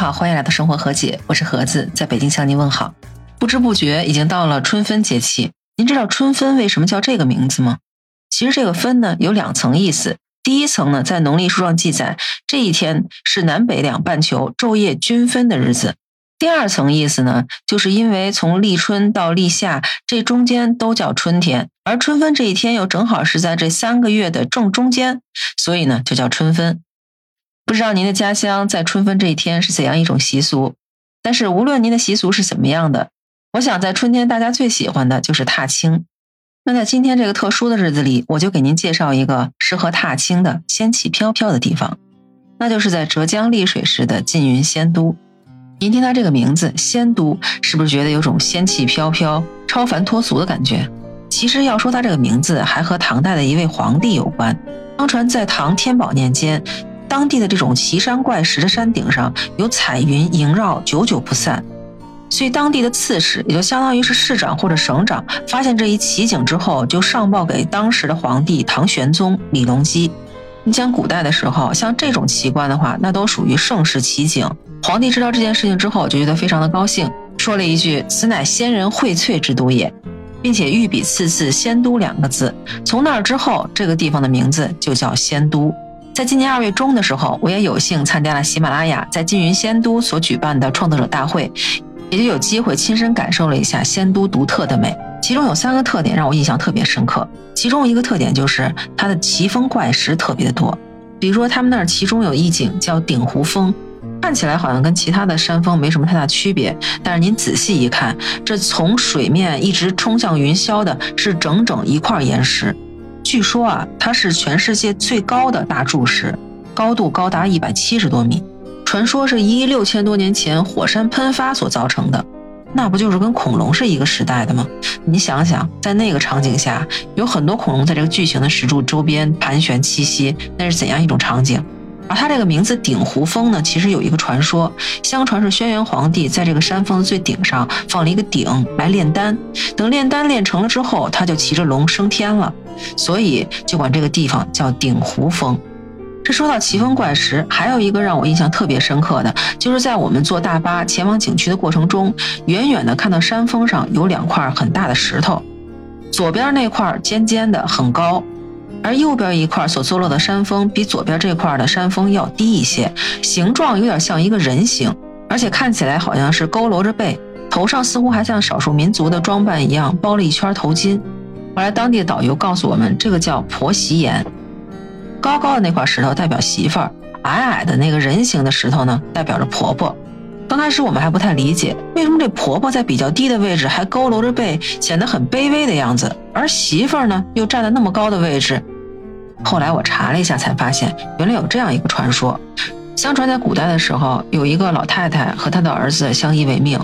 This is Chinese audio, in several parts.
好，欢迎来到生活和解，我是盒子，在北京向您问好。不知不觉已经到了春分节气，您知道春分为什么叫这个名字吗？其实这个分呢有两层意思，第一层呢在农历书上记载，这一天是南北两半球昼夜均分的日子。第二层意思呢，就是因为从立春到立夏这中间都叫春天，而春分这一天又正好是在这三个月的正中间，所以呢就叫春分。不知道您的家乡在春分这一天是怎样一种习俗？但是无论您的习俗是怎么样的，我想在春天大家最喜欢的就是踏青。那在今天这个特殊的日子里，我就给您介绍一个适合踏青的仙气飘飘的地方，那就是在浙江丽水市的缙云仙都。您听它这个名字“仙都”，是不是觉得有种仙气飘飘、超凡脱俗的感觉？其实要说它这个名字，还和唐代的一位皇帝有关。相传在唐天宝年间。当地的这种奇山怪石的山顶上有彩云萦绕，久久不散。所以当地的刺史，也就相当于是市长或者省长，发现这一奇景之后，就上报给当时的皇帝唐玄宗李隆基。你讲古代的时候，像这种奇观的话，那都属于盛世奇景。皇帝知道这件事情之后，就觉得非常的高兴，说了一句：“此乃仙人荟萃之都也。”并且御笔刺字“仙都”两个字。从那儿之后，这个地方的名字就叫仙都。在今年二月中的时候，我也有幸参加了喜马拉雅在缙云仙都所举办的创作者大会，也就有机会亲身感受了一下仙都独特的美。其中有三个特点让我印象特别深刻，其中一个特点就是它的奇峰怪石特别的多。比如说他们那儿其中有一景叫鼎湖峰，看起来好像跟其他的山峰没什么太大区别，但是您仔细一看，这从水面一直冲向云霄的是整整一块岩石。据说啊，它是全世界最高的大柱石，高度高达一百七十多米。传说是一亿六千多年前火山喷发所造成的，那不就是跟恐龙是一个时代的吗？你想想，在那个场景下，有很多恐龙在这个巨型的石柱周边盘旋栖息，那是怎样一种场景？而它这个名字鼎湖峰呢，其实有一个传说，相传是轩辕皇帝在这个山峰的最顶上放了一个鼎来炼丹，等炼丹炼成了之后，他就骑着龙升天了，所以就管这个地方叫鼎湖峰。这说到奇峰怪石，还有一个让我印象特别深刻的，就是在我们坐大巴前往景区的过程中，远远的看到山峰上有两块很大的石头，左边那块尖尖的很高。而右边一块所坐落的山峰比左边这块的山峰要低一些，形状有点像一个人形，而且看起来好像是佝偻着背，头上似乎还像少数民族的装扮一样包了一圈头巾。后来当地的导游告诉我们，这个叫婆媳岩。高高的那块石头代表媳妇儿，矮矮的那个人形的石头呢，代表着婆婆。刚开始我们还不太理解，为什么这婆婆在比较低的位置还佝偻着背，显得很卑微的样子，而媳妇儿呢又站在那么高的位置。后来我查了一下，才发现原来有这样一个传说：相传在古代的时候，有一个老太太和她的儿子相依为命，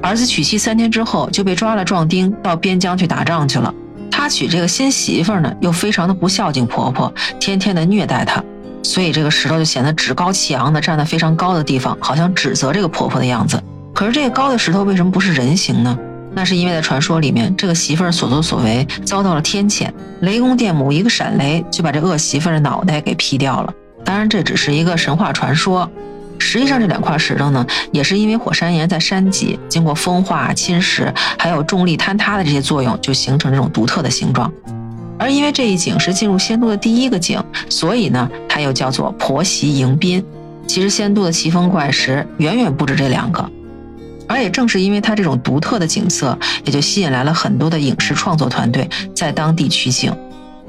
儿子娶妻三天之后就被抓了壮丁，到边疆去打仗去了。他娶这个新媳妇呢，又非常的不孝敬婆婆，天天的虐待她。所以这个石头就显得趾高气扬的站在非常高的地方，好像指责这个婆婆的样子。可是这个高的石头为什么不是人形呢？那是因为在传说里面，这个媳妇儿所作所为遭到了天谴，雷公电母一个闪雷就把这恶媳妇儿的脑袋给劈掉了。当然这只是一个神话传说，实际上这两块石头呢，也是因为火山岩在山脊经过风化侵蚀，还有重力坍塌的这些作用，就形成这种独特的形状。而因为这一景是进入仙都的第一个景，所以呢，它又叫做婆媳迎宾。其实仙都的奇峰怪石远远不止这两个，而也正是因为它这种独特的景色，也就吸引来了很多的影视创作团队在当地取景。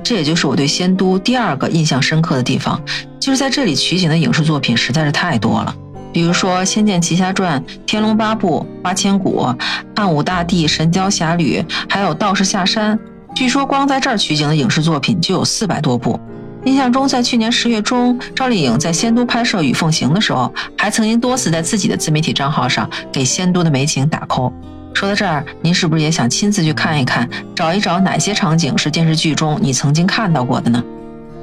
这也就是我对仙都第二个印象深刻的地方，就是在这里取景的影视作品实在是太多了，比如说《仙剑奇侠传》《天龙八部》《八千骨》《汉武大帝神雕侠侣》，还有《道士下山》。据说光在这儿取景的影视作品就有四百多部。印象中，在去年十月中，赵丽颖在仙都拍摄《雨凤行》的时候，还曾经多次在自己的自媒体账号上给仙都的美景打 call。说到这儿，您是不是也想亲自去看一看，找一找哪些场景是电视剧中你曾经看到过的呢？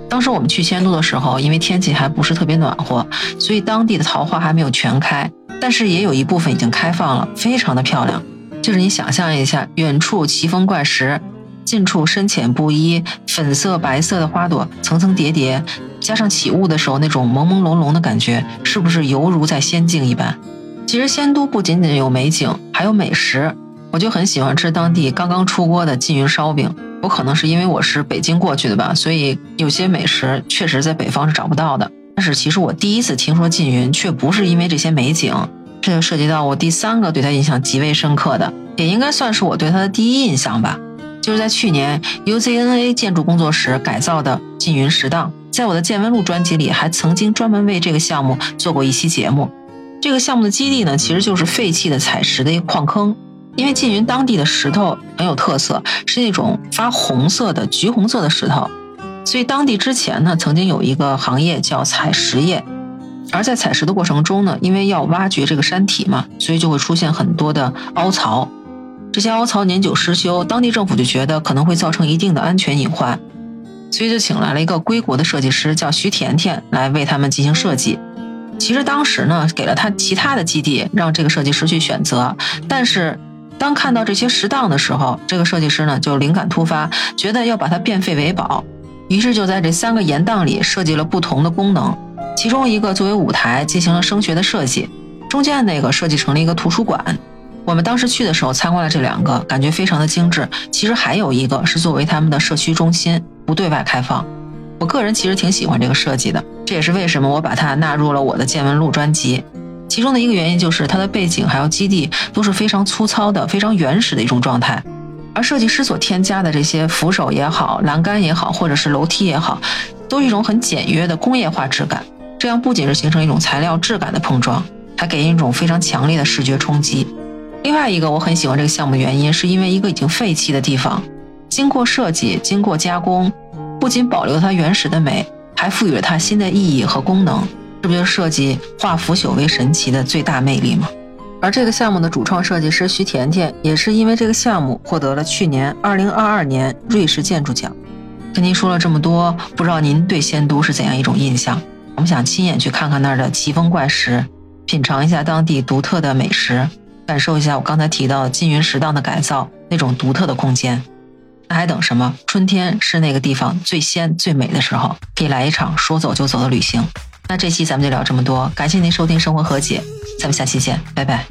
当时我们去仙都的时候，因为天气还不是特别暖和，所以当地的桃花还没有全开，但是也有一部分已经开放了，非常的漂亮。就是你想象一下，远处奇峰怪石。近处深浅不一，粉色、白色的花朵层层叠叠，加上起雾的时候那种朦朦胧胧的感觉，是不是犹如在仙境一般？其实仙都不仅仅有美景，还有美食。我就很喜欢吃当地刚刚出锅的缙云烧饼。我可能是因为我是北京过去的吧，所以有些美食确实在北方是找不到的。但是其实我第一次听说缙云，却不是因为这些美景。这就涉及到我第三个对他印象极为深刻的，也应该算是我对他的第一印象吧。就是在去年 UZNA 建筑工作室改造的缙云石档，在我的见闻录专辑里还曾经专门为这个项目做过一期节目。这个项目的基地呢，其实就是废弃的采石的一个矿坑。因为缙云当地的石头很有特色，是那种发红色的橘红色的石头，所以当地之前呢，曾经有一个行业叫采石业。而在采石的过程中呢，因为要挖掘这个山体嘛，所以就会出现很多的凹槽。这些凹槽年久失修，当地政府就觉得可能会造成一定的安全隐患，所以就请来了一个归国的设计师，叫徐甜甜，来为他们进行设计。其实当时呢，给了他其他的基地，让这个设计师去选择。但是当看到这些石档的时候，这个设计师呢就灵感突发，觉得要把它变废为宝，于是就在这三个岩档里设计了不同的功能。其中一个作为舞台进行了声学的设计，中间那个设计成了一个图书馆。我们当时去的时候参观了这两个，感觉非常的精致。其实还有一个是作为他们的社区中心，不对外开放。我个人其实挺喜欢这个设计的，这也是为什么我把它纳入了我的见闻录专辑。其中的一个原因就是它的背景还有基地都是非常粗糙的、非常原始的一种状态，而设计师所添加的这些扶手也好、栏杆也好，或者是楼梯也好，都是一种很简约的工业化质感。这样不仅是形成一种材料质感的碰撞，还给人一种非常强烈的视觉冲击。另外一个我很喜欢这个项目原因，是因为一个已经废弃的地方，经过设计、经过加工，不仅保留它原始的美，还赋予了它新的意义和功能。这不就是设计化腐朽为神奇的最大魅力吗？而这个项目的主创设计师徐甜甜，也是因为这个项目获得了去年2022年瑞士建筑奖。跟您说了这么多，不知道您对仙都是怎样一种印象？我们想亲眼去看看那儿的奇峰怪石，品尝一下当地独特的美食，感受一下我刚才提到的金云石档的改造那种独特的空间。那还等什么？春天是那个地方最鲜最美的时候，可以来一场说走就走的旅行。那这期咱们就聊这么多，感谢您收听《生活和解》，咱们下期见，拜拜。